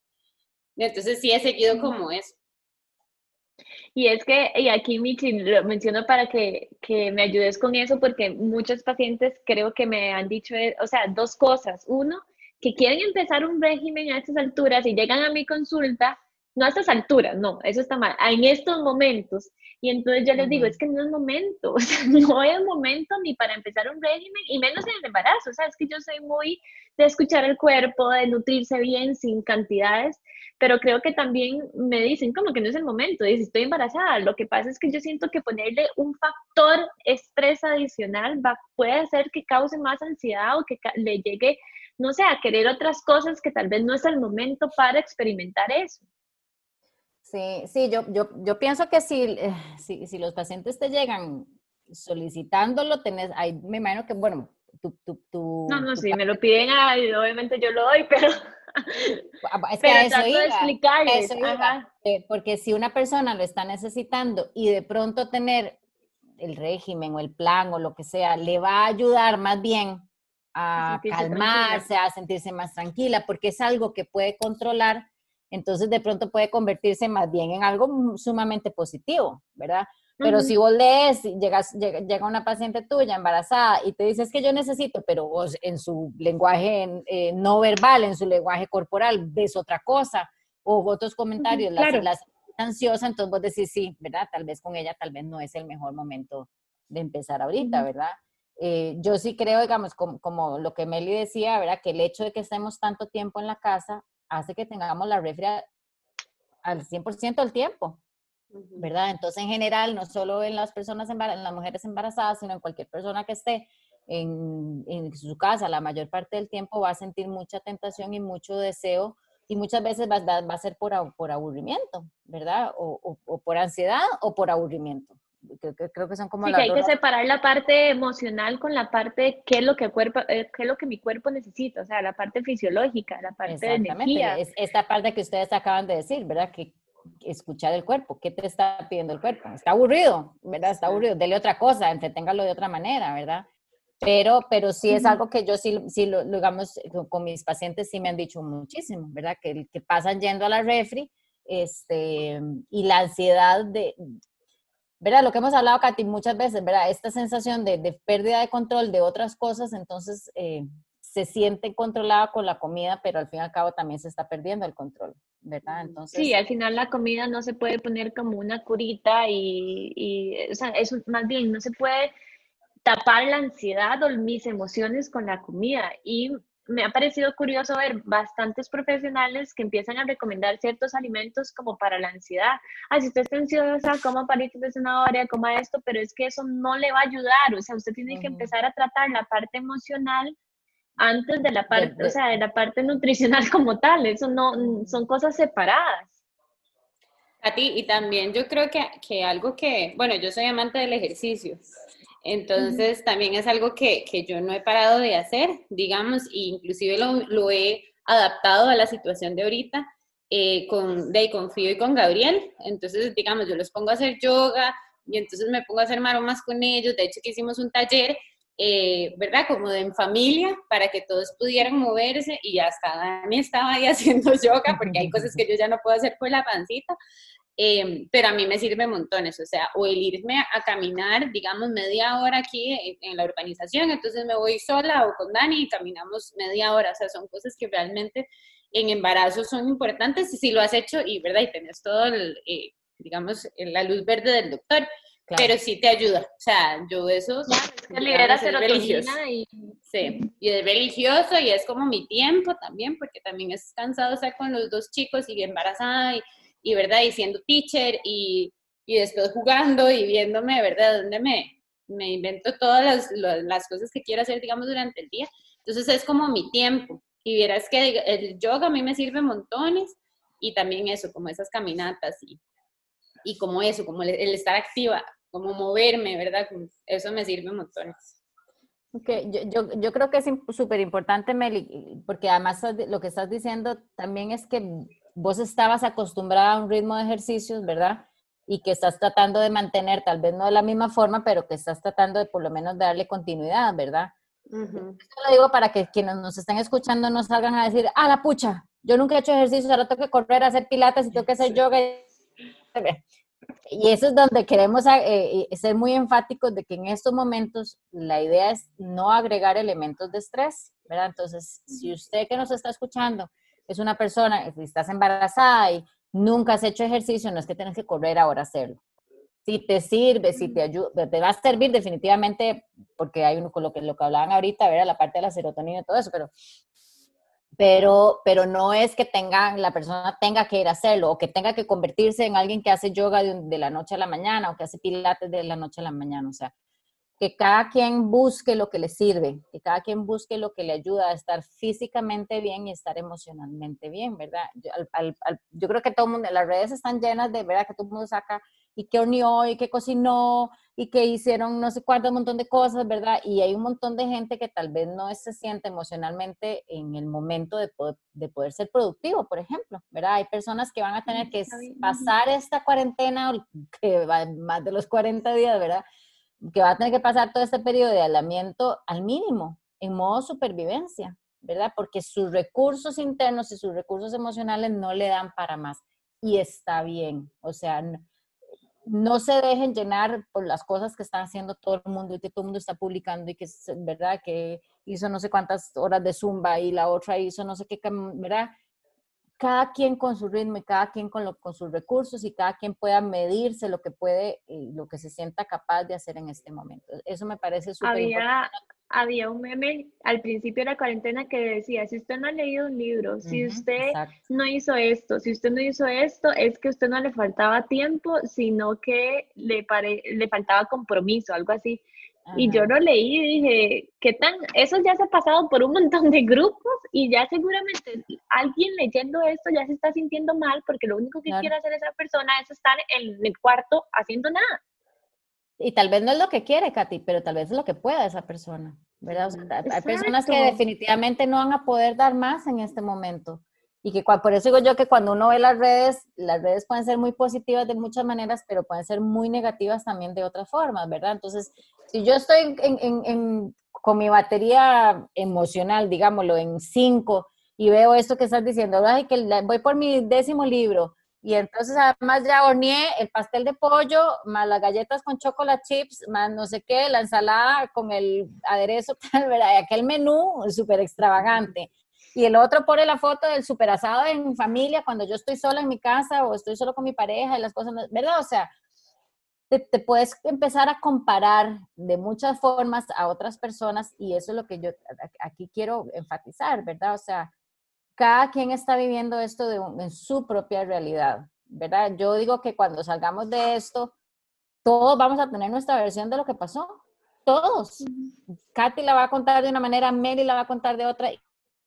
Entonces sí he seguido como eso. Y es que, y aquí Michi, lo menciono para que, que, me ayudes con eso, porque muchos pacientes creo que me han dicho, eh, o sea, dos cosas. Uno, que quieren empezar un régimen a estas alturas y llegan a mi consulta, no a estas alturas, no, eso está mal, en estos momentos. Y entonces yo les digo, es que no es momento, [LAUGHS] o sea, no es momento ni para empezar un régimen, y menos en el embarazo, o sea, es que yo soy muy de escuchar el cuerpo, de nutrirse bien, sin cantidades, pero creo que también me dicen como que no es el momento, si estoy embarazada, lo que pasa es que yo siento que ponerle un factor estrés adicional va, puede hacer que cause más ansiedad o que le llegue, no sé, a querer otras cosas que tal vez no es el momento para experimentar eso. Sí, sí, yo, yo, yo pienso que si, eh, si, si, los pacientes te llegan solicitándolo, tenés, ahí me imagino que, bueno, tu... tu, tu no, no, si me lo piden, obviamente yo lo doy, [LAUGHS] pero... Ah, es que pero eso trato de explicarles. Eh, porque si una persona lo está necesitando y de pronto tener el régimen o el plan o lo que sea, le va a ayudar más bien a calmarse, a sentirse más tranquila, porque es algo que puede controlar entonces de pronto puede convertirse más bien en algo sumamente positivo, ¿verdad? Pero si vos lees, llegas, llega, una paciente tuya embarazada y te dices que yo necesito, pero vos en su lenguaje eh, no verbal, en su lenguaje corporal, ves otra cosa, o otros comentarios, las, ansiosa, entonces vos decís, sí, ¿verdad? Tal vez con ella, tal vez no es el mejor momento de empezar ahorita, ¿verdad? Eh, yo sí creo, digamos, como, como, lo que Meli decía, ¿verdad? Que el hecho de que estemos tanto tiempo en la casa hace que tengamos la refri al 100% del tiempo, ¿verdad? Entonces, en general, no solo en las personas, en las mujeres embarazadas, sino en cualquier persona que esté en, en, su casa, la mayor parte del tiempo va a sentir mucha tentación y mucho deseo y muchas veces va, va a ser por, por aburrimiento, ¿verdad? O, o, por ansiedad o por aburrimiento. Creo, creo que son como sí, que hay que separar la parte emocional con la parte qué es lo que cuerpo eh, qué es lo que mi cuerpo necesita o sea la parte fisiológica la parte de energía. es esta parte que ustedes acaban de decir verdad que escuchar el cuerpo qué te está pidiendo el cuerpo está aburrido verdad está aburrido dele otra cosa entreténgalo de otra manera verdad pero, pero sí es algo que yo sí, sí lo, digamos, con mis pacientes sí me han dicho muchísimo, ¿verdad? Que, que pasan yendo a la refri este, y la ansiedad de, ¿verdad? Lo que hemos hablado, Katy, muchas veces, ¿verdad? Esta sensación de, pérdida de control de otras cosas, entonces eh, se siente controlada con la comida, pero al fin y al cabo también se está perdiendo el control, ¿verdad? Entonces, sí, al final la comida no se puede poner como una curita y, y o sea, eso más bien no se puede tapar la ansiedad o mis emociones con la comida. Y me ha parecido curioso ver bastantes profesionales que empiezan a recomendar ciertos alimentos como para la ansiedad. Ah, si usted está ansiosa, coma palitos de zanahoria, coma esto, pero es que eso no le va a ayudar. O sea, usted tiene que empezar a tratar la parte emocional antes de la parte, o sea, de la parte nutricional [LAUGHS] como tal. Eso no, son cosas separadas. A ti, y también yo creo que, que algo que, bueno, yo soy amante del ejercicio. Entonces, también es algo que, que, yo no he parado de hacer, digamos, e inclusive lo, lo, he adaptado a la situación de ahorita eh, con, de Confío y con Gabriel. Entonces, digamos, yo los pongo a hacer yoga y entonces me pongo a hacer maromas con ellos. De hecho, que hicimos un taller, eh, ¿verdad? Como de en familia, para que todos pudieran moverse y hasta Dani estaba ahí [LAUGHS] haciendo yoga, porque hay cosas que yo ya no puedo hacer por la pancita. Em, pero a mí me sirve montones, o sea, o el irme a, caminar, digamos, media hora aquí en, la urbanización, entonces me voy sola o con Dani y caminamos media hora, o sea, son cosas que realmente en embarazo son importantes y si lo has hecho y, ¿verdad? Y tenés todo, el, eh, digamos, la luz verde del doctor, pero sí te ayuda, o sea, yo eso... Claro, libera serotonina y... Sí, y es religioso y es como mi tiempo también, porque también es cansado estar con los dos chicos y embarazada y y verdad, y siendo teacher y, y después jugando y viéndome, ¿verdad? Donde me, me invento todas las, las, cosas que quiero hacer, digamos, durante el día. Entonces es como mi tiempo. Y vieras que el yoga a mí me sirve montones y también eso, como esas caminatas y, y como eso, como el, estar activa, como moverme, ¿verdad? Eso me sirve montones. Ok, yo, yo, yo creo que es súper importante, Meli, porque además lo que estás diciendo también es que vos estabas acostumbrada a un ritmo de ejercicios, ¿verdad? y que estás tratando de mantener, tal vez no de la misma forma, pero que estás tratando de por lo menos darle continuidad, ¿verdad? Esto lo digo para que quienes nos estén escuchando no salgan a decir, ah, la pucha, yo nunca he hecho ejercicio, ahora tengo que correr, hacer pilates y tengo que hacer yoga. Y eso es donde queremos eh, eh, ser muy enfáticos de que en estos momentos la idea es no agregar elementos de estrés, ¿verdad? Entonces, si usted que nos está escuchando es una persona, si estás embarazada y nunca has hecho ejercicio, no es que tienes que correr ahora a hacerlo. Si te sirve, si te ayuda, te va a servir definitivamente, porque hay uno con lo que, lo que hablaban ahorita, ver la parte de la serotonina y todo eso, pero, pero, pero no es que tenga, la persona tenga que ir a hacerlo o que tenga que convertirse en alguien que hace yoga de, de la noche a la mañana o que hace pilates de la noche a la mañana. O sea, que cada quien busque lo que le sirve, que cada quien busque lo que le ayuda a estar físicamente bien y estar emocionalmente bien, ¿verdad? Yo, creo que todo el mundo, las redes están llenas de, ¿verdad? Que todo el mundo saca y que horneó y que cocinó y que hicieron no sé cuánto, un montón de cosas, ¿verdad? Y hay un montón de gente que tal vez no se siente emocionalmente en el momento de poder, de poder ser productivo, por ejemplo, ¿verdad? Hay personas que van a tener que pasar esta cuarentena, que va más de los 40 días, ¿verdad? Que va a tener que pasar todo este periodo de aislamiento al mínimo, en modo supervivencia, ¿verdad? Porque sus recursos internos y sus recursos emocionales no le dan para más. Y está bien, o sea, no, se dejen llenar por las cosas que están haciendo todo el mundo y que todo el mundo está publicando y que, ¿verdad? Que hizo no sé cuántas horas de zumba y la otra hizo no sé qué, ¿verdad? Cada quien con su ritmo y cada quien con, lo, con sus recursos y cada quien pueda medirse lo que puede y lo que se sienta capaz de hacer en este momento. Eso me parece súper había, había un meme al principio de la cuarentena que decía, si usted no ha leído un libro, si usted no hizo esto, si usted no hizo esto, es que usted no le faltaba tiempo, sino que le, le faltaba compromiso, algo así. Y yo lo leí y dije, ¿qué tan? Eso ya se ha pasado por un montón de grupos y ya seguramente alguien leyendo esto ya se está sintiendo mal porque lo único que quiere hacer esa persona es estar en el cuarto haciendo nada. Y tal vez no es lo que quiere, Katy, pero tal vez es lo que pueda esa persona, ¿verdad? hay personas que definitivamente no van a poder dar más en este momento. Y que por eso digo yo que cuando uno ve las redes, las redes pueden ser muy positivas de muchas maneras, pero pueden ser muy negativas también de otras formas, ¿verdad? Entonces, si yo estoy con mi batería emocional, digámoslo, en cinco, y veo esto que estás diciendo, Ay, que voy por mi décimo libro, y entonces además ya horneé el pastel de pollo, más las galletas con chocolate chips, más no sé qué, la ensalada con el aderezo, [LAUGHS] tal, ¿verdad? aquel menú súper extravagante. Y el otro pone la foto del super asado en familia cuando yo estoy sola en mi casa o estoy solo con mi pareja y las cosas, ¿verdad? O sea, te, puedes empezar a comparar de muchas formas a otras personas y eso es lo que yo aquí quiero enfatizar, ¿verdad? O sea, cada quien está viviendo esto de en su propia realidad, ¿verdad? Yo digo que cuando salgamos de esto, todos vamos a tener nuestra versión de lo que pasó, todos. Katy la va a contar de una manera, Mary la va a contar de otra,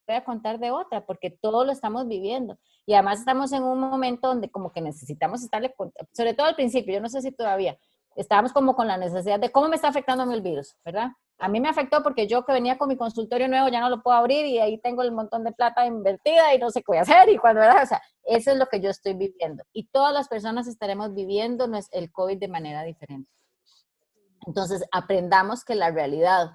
voy a contar de otra, porque todos lo estamos viviendo. Y además estamos en un momento donde como que necesitamos estarle, sobre todo al principio, yo no sé si todavía, estábamos como con la necesidad de cómo me está afectando el virus, ¿verdad? A mí me afectó porque yo que venía con mi consultorio nuevo ya no lo puedo abrir y ahí tengo el montón de plata invertida y no sé qué voy a hacer y cuando, ¿verdad? O sea, eso es lo que yo estoy viviendo. Y todas las personas estaremos viviendo el COVID de manera diferente. Entonces, aprendamos que la realidad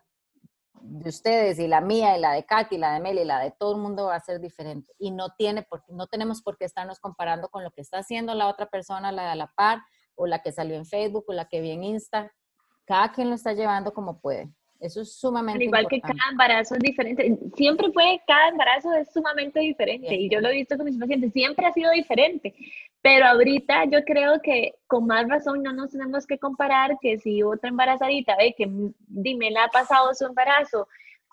de ustedes y la mía y la de Katy, la de Meli, la de todo el mundo va a ser diferente. Y no, tiene por, no tenemos por qué estarnos comparando con lo que está haciendo la otra persona, la de la par, o la que salió en Facebook, o la que vi en Insta. Cada quien lo está llevando como puede. Eso es sumamente Igual importante. que cada embarazo es diferente. Siempre fue, cada embarazo es sumamente diferente. Y yo lo he visto con mis pacientes, siempre ha sido diferente. Pero ahorita yo creo que con más razón no nos tenemos que comparar que si otra embarazadita ve que dime la ha pasado su embarazo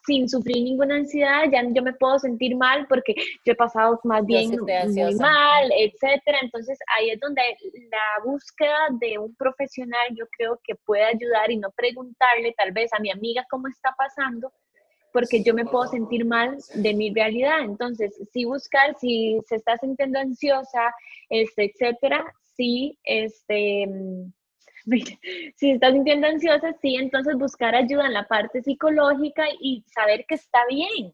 sin sufrir ninguna ansiedad, ya yo me puedo sentir mal porque yo he pasado más bien muy mal, etcétera. Entonces ahí es donde la búsqueda de un profesional yo creo que puede ayudar y no preguntarle tal vez a mi amiga cómo está pasando, porque yo me puedo sentir mal de mi realidad. Entonces, sí buscar si se está sintiendo ansiosa, este, etcétera, sí, este [LAUGHS] si estás sintiendo ansiosa, sí, entonces buscar ayuda en la parte psicológica y saber que está bien.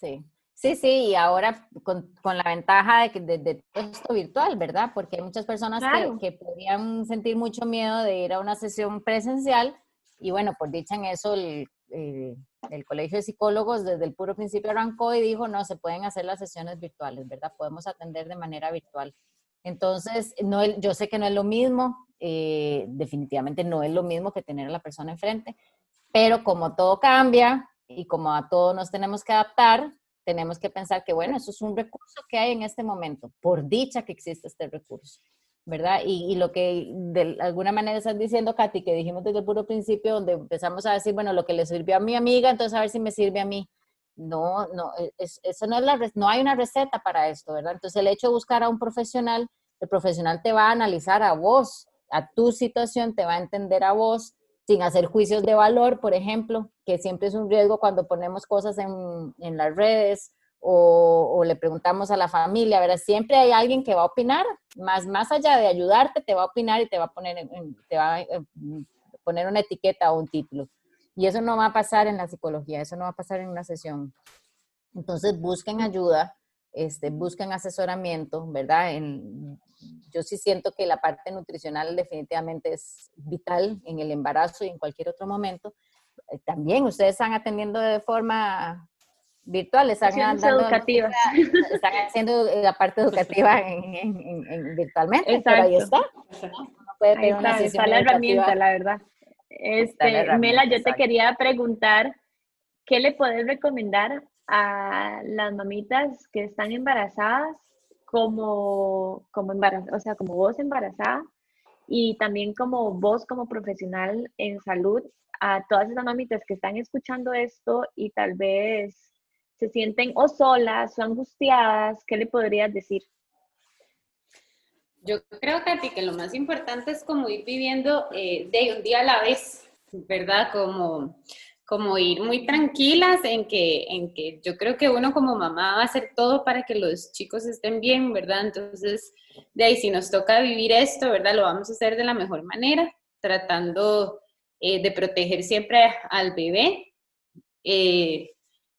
Sí. Sí, sí, y ahora con, la ventaja de, que, de, todo esto virtual, ¿verdad? Porque hay muchas personas que, que, podrían sentir mucho miedo de ir a una sesión presencial y bueno, por dicha en eso el, el, Colegio de Psicólogos desde el puro principio arrancó y dijo, no, se pueden hacer las sesiones virtuales, ¿verdad? Podemos atender de manera virtual. Entonces, no, yo sé que no es lo mismo, eh, definitivamente no es lo mismo que tener a la persona enfrente, pero como todo cambia y como a todos nos tenemos que adaptar, tenemos que pensar que, bueno, eso es un recurso que hay en este momento, por dicha que existe este recurso, ¿verdad? Y, lo que de alguna manera estás diciendo, Katy, que dijimos desde el puro principio, donde empezamos a decir, bueno, lo que le sirvió a mi amiga, entonces a ver si me sirve a mí. No, no, e, eso no es la, no hay una receta para esto, ¿verdad? Entonces el hecho de buscar a un profesional, el profesional te va a analizar a vos, a tu situación, te va a entender a vos, sin hacer juicios de valor, por ejemplo, que siempre es un riesgo cuando ponemos cosas en, en las redes o, le preguntamos a la familia, ¿verdad? Siempre hay alguien que va a opinar, más, más allá de ayudarte, te va a opinar y te va a poner, te va a poner una etiqueta o un título. Y eso no va a pasar en la psicología, eso no va a pasar en una sesión. Entonces busquen ayuda, este, busquen asesoramiento, ¿verdad? En, yo sí siento que la parte nutricional definitivamente es vital en el embarazo y en cualquier otro momento. Eh, también ustedes están atendiendo de forma virtual, están, dando, están haciendo la parte educativa en, virtualmente, pero ahí está. puede tener una está la herramienta, la verdad. Este, Mela, yo te quería preguntar, ¿qué le puedes recomendar a las mamitas que están embarazadas como, como embarazada, o sea, como vos embarazada y también como vos como profesional en salud, a todas esas mamitas que están escuchando esto y tal vez se sienten o solas o angustiadas, ¿qué le podrías decir? Yo creo, Katy, que lo más importante es como ir viviendo eh, de un día a la vez, ¿verdad? Como como ir muy tranquilas en que, en que yo creo que uno como mamá va a hacer todo para que los chicos estén bien, ¿verdad? Entonces, de ahí, si nos toca vivir esto, ¿verdad? Lo vamos a hacer de la mejor manera, tratando eh, de proteger siempre al bebé eh,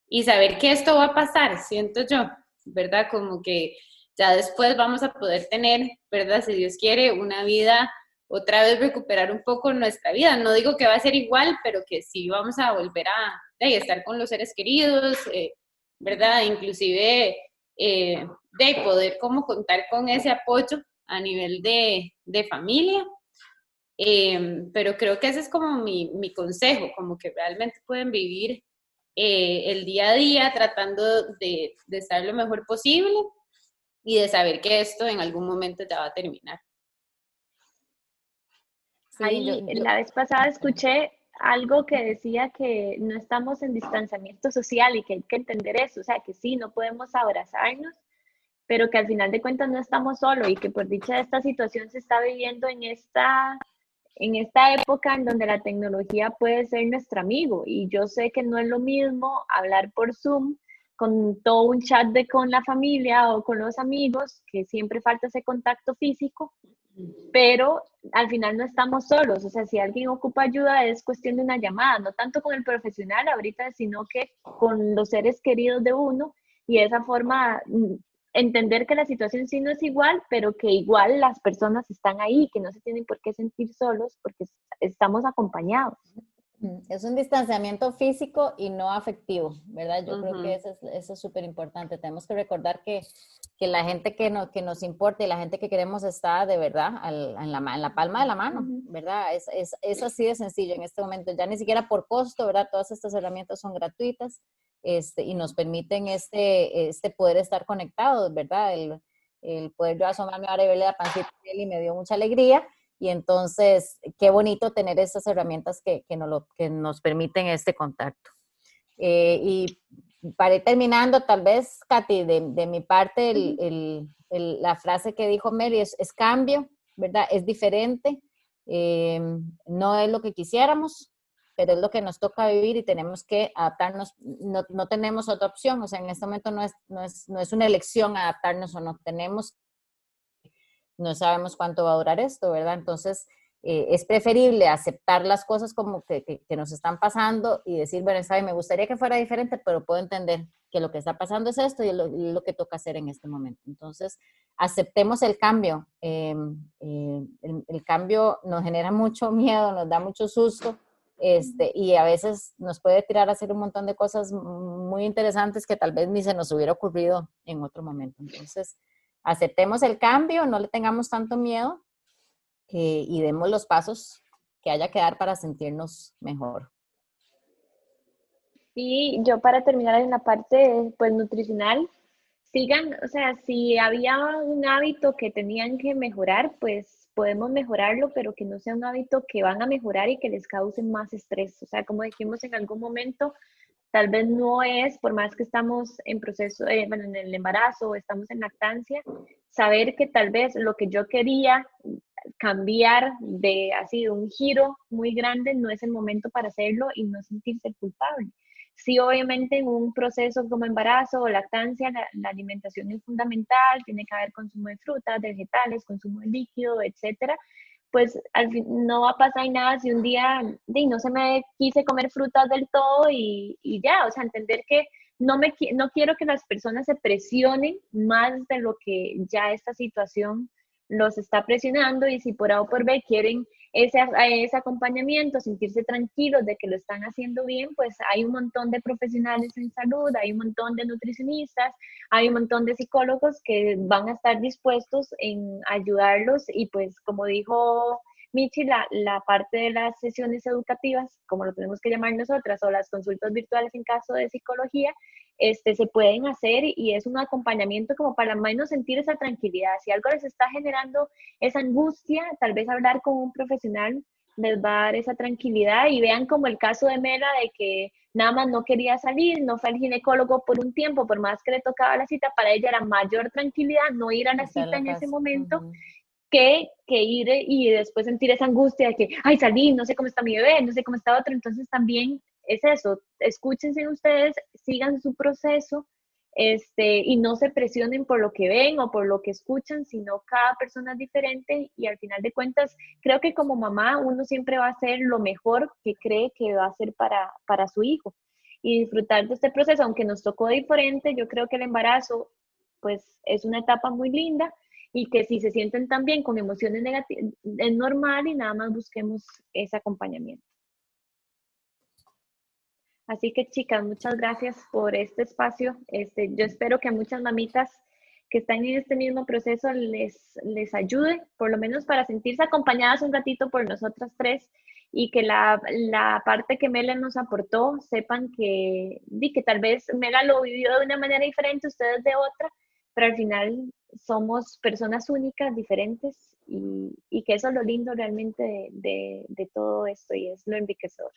y saber que esto va a pasar, siento yo, ¿verdad? Como que ya después vamos a poder tener, ¿verdad? Si Dios quiere, una vida otra vez recuperar un poco nuestra vida. No digo que va a ser igual, pero que sí vamos a volver a estar con los seres queridos, eh, ¿verdad? Inclusive eh, de poder como contar con ese apoyo a nivel de, familia. Em, pero creo que ese es como mi, consejo, como que realmente pueden vivir eh, el día a día tratando de, de estar lo mejor posible y de saber que esto en algún momento ya va a terminar. Ahí, la vez pasada escuché algo que decía que no estamos en distanciamiento social y que hay que entender eso, o sea, que sí, no podemos abrazarnos, pero que al final de cuentas no estamos solos y que por dicha esta situación se está viviendo en esta, en esta época en donde la tecnología puede ser nuestro amigo. Y yo sé que no es lo mismo hablar por Zoom con todo un chat de con la familia o con los amigos, que siempre falta ese contacto físico, pero al final no estamos solos, o sea, si alguien ocupa ayuda es cuestión de una llamada, no tanto con el profesional ahorita, sino que con los seres queridos de uno y de esa forma mm, entender que la situación sí no es igual, pero que igual las personas están ahí, que no se tienen por qué sentir solos porque estamos acompañados. Es un distanciamiento físico y no afectivo, ¿verdad? Yo creo que eso es súper importante. Tenemos que recordar que, que la gente que, no, que nos importa y la gente que queremos está de verdad en, la, en la palma de la mano, ¿verdad? Es, es, es, así de sencillo en este momento. Ya ni siquiera por costo, ¿verdad? Todas estas herramientas son gratuitas este, y nos permiten este, este poder estar conectados, ¿verdad? El, el poder yo asomarme ahora y verle la pancita y me dio mucha alegría y entonces, qué bonito tener esas herramientas que, que, nos, lo, que nos permiten este contacto. Eh, y para ir terminando, tal vez, Katy, de, de mi parte, el, el, la frase que dijo Mary es, es cambio, ¿verdad? Es diferente, eh, no es lo que quisiéramos, pero es lo que nos toca vivir y tenemos que adaptarnos, no, no tenemos otra opción, o sea, en este momento no es, no es, no es una elección adaptarnos o no, tenemos no sabemos cuánto va a durar esto, ¿verdad? Entonces, eh, es preferible aceptar las cosas como que, que, nos están pasando y decir, bueno, sabe, me gustaría que fuera diferente, pero puedo entender que lo que está pasando es esto y lo, lo que toca hacer en este momento. Entonces, aceptemos el cambio. Eh, eh, el, el, cambio nos genera mucho [LAUGHS] miedo, nos da mucho susto. Este, y a veces nos puede tirar a hacer un montón de cosas muy interesantes que tal vez ni se nos hubiera ocurrido en otro momento. Entonces, aceptemos el cambio, no le tengamos tanto miedo eh, y demos los pasos que haya que dar para sentirnos mejor. Y yo para terminar en la parte pues nutricional, sigan, o sea, si había un hábito que tenían que mejorar, pues podemos mejorarlo, pero que no sea un hábito que van a mejorar y que les cause más estrés. O sea, como dijimos en algún momento, tal vez no es, por más que estamos en proceso, eh, en el embarazo o estamos en lactancia, saber que tal vez lo que yo quería cambiar de así de un giro muy grande no es el momento para hacerlo y no sentirse culpable. Sí, obviamente en un proceso como embarazo o lactancia, la, alimentación es fundamental, tiene que haber consumo de frutas, vegetales, consumo de líquido, etcétera. Pues al fin, no va a pasar nada si un día de, no se me quise comer frutas del todo y, y ya, o sea, entender que no, me, no quiero que las personas se presionen más de lo que ya esta situación los está presionando y si por A o por B quieren ese, ese acompañamiento, sentirse tranquilos de que lo están haciendo bien, pues hay un montón de profesionales en salud, hay un montón de nutricionistas, hay un montón de psicólogos que van a estar dispuestos en ayudarlos y pues como dijo Michi, la, la, parte de las sesiones educativas, como lo tenemos que llamar nosotras, o las consultas virtuales en caso de psicología, este, se pueden hacer y es un acompañamiento como para menos sentir esa tranquilidad. Si algo les está generando esa angustia, tal vez hablar con un profesional les va a dar esa tranquilidad y vean como el caso de Mela de que nada más no quería salir, no fue al ginecólogo por un tiempo, por más que le tocaba la cita, para ella era mayor tranquilidad no ir a la cita en ese momento. Que, que ir y después sentir esa angustia de que, ay, salí, no sé cómo está mi bebé, no sé cómo está otro, entonces también es eso, escúchense ustedes, sigan su proceso este, y no se presionen por lo que ven o por lo que escuchan, sino cada persona es diferente y al final de cuentas creo que como mamá uno siempre va a hacer lo mejor que cree que va a hacer para, para su hijo y disfrutar de este proceso, aunque nos tocó diferente, yo creo que el embarazo pues es una etapa muy linda y que si se sienten también con emociones negativas es normal y nada más busquemos ese acompañamiento. Así que chicas, muchas gracias por este espacio. Este, yo espero que a muchas mamitas que están en este mismo proceso les, les ayude, por lo menos para sentirse acompañadas un ratito por nosotras tres y que la, la parte que Mela nos aportó sepan que, que tal vez Mela lo vivió de una manera diferente, ustedes de otra, pero al final somos personas únicas, diferentes y, y que eso es lo lindo realmente de, de, de todo esto y es lo enriquecedor.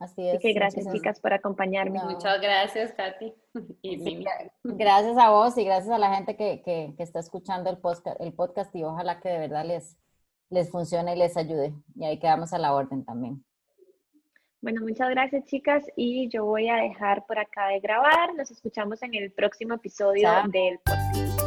Así es. que gracias, chicas, por acompañarme. Muchas gracias, Katy. [LAUGHS] gracias a vos y gracias a la gente que, que, que, está escuchando el podcast, el podcast y ojalá que de verdad les, les funcione y les ayude. Y ahí quedamos a la orden también. Bueno, muchas gracias, chicas. Y yo voy a dejar por acá de grabar. Nos escuchamos en el próximo episodio del podcast.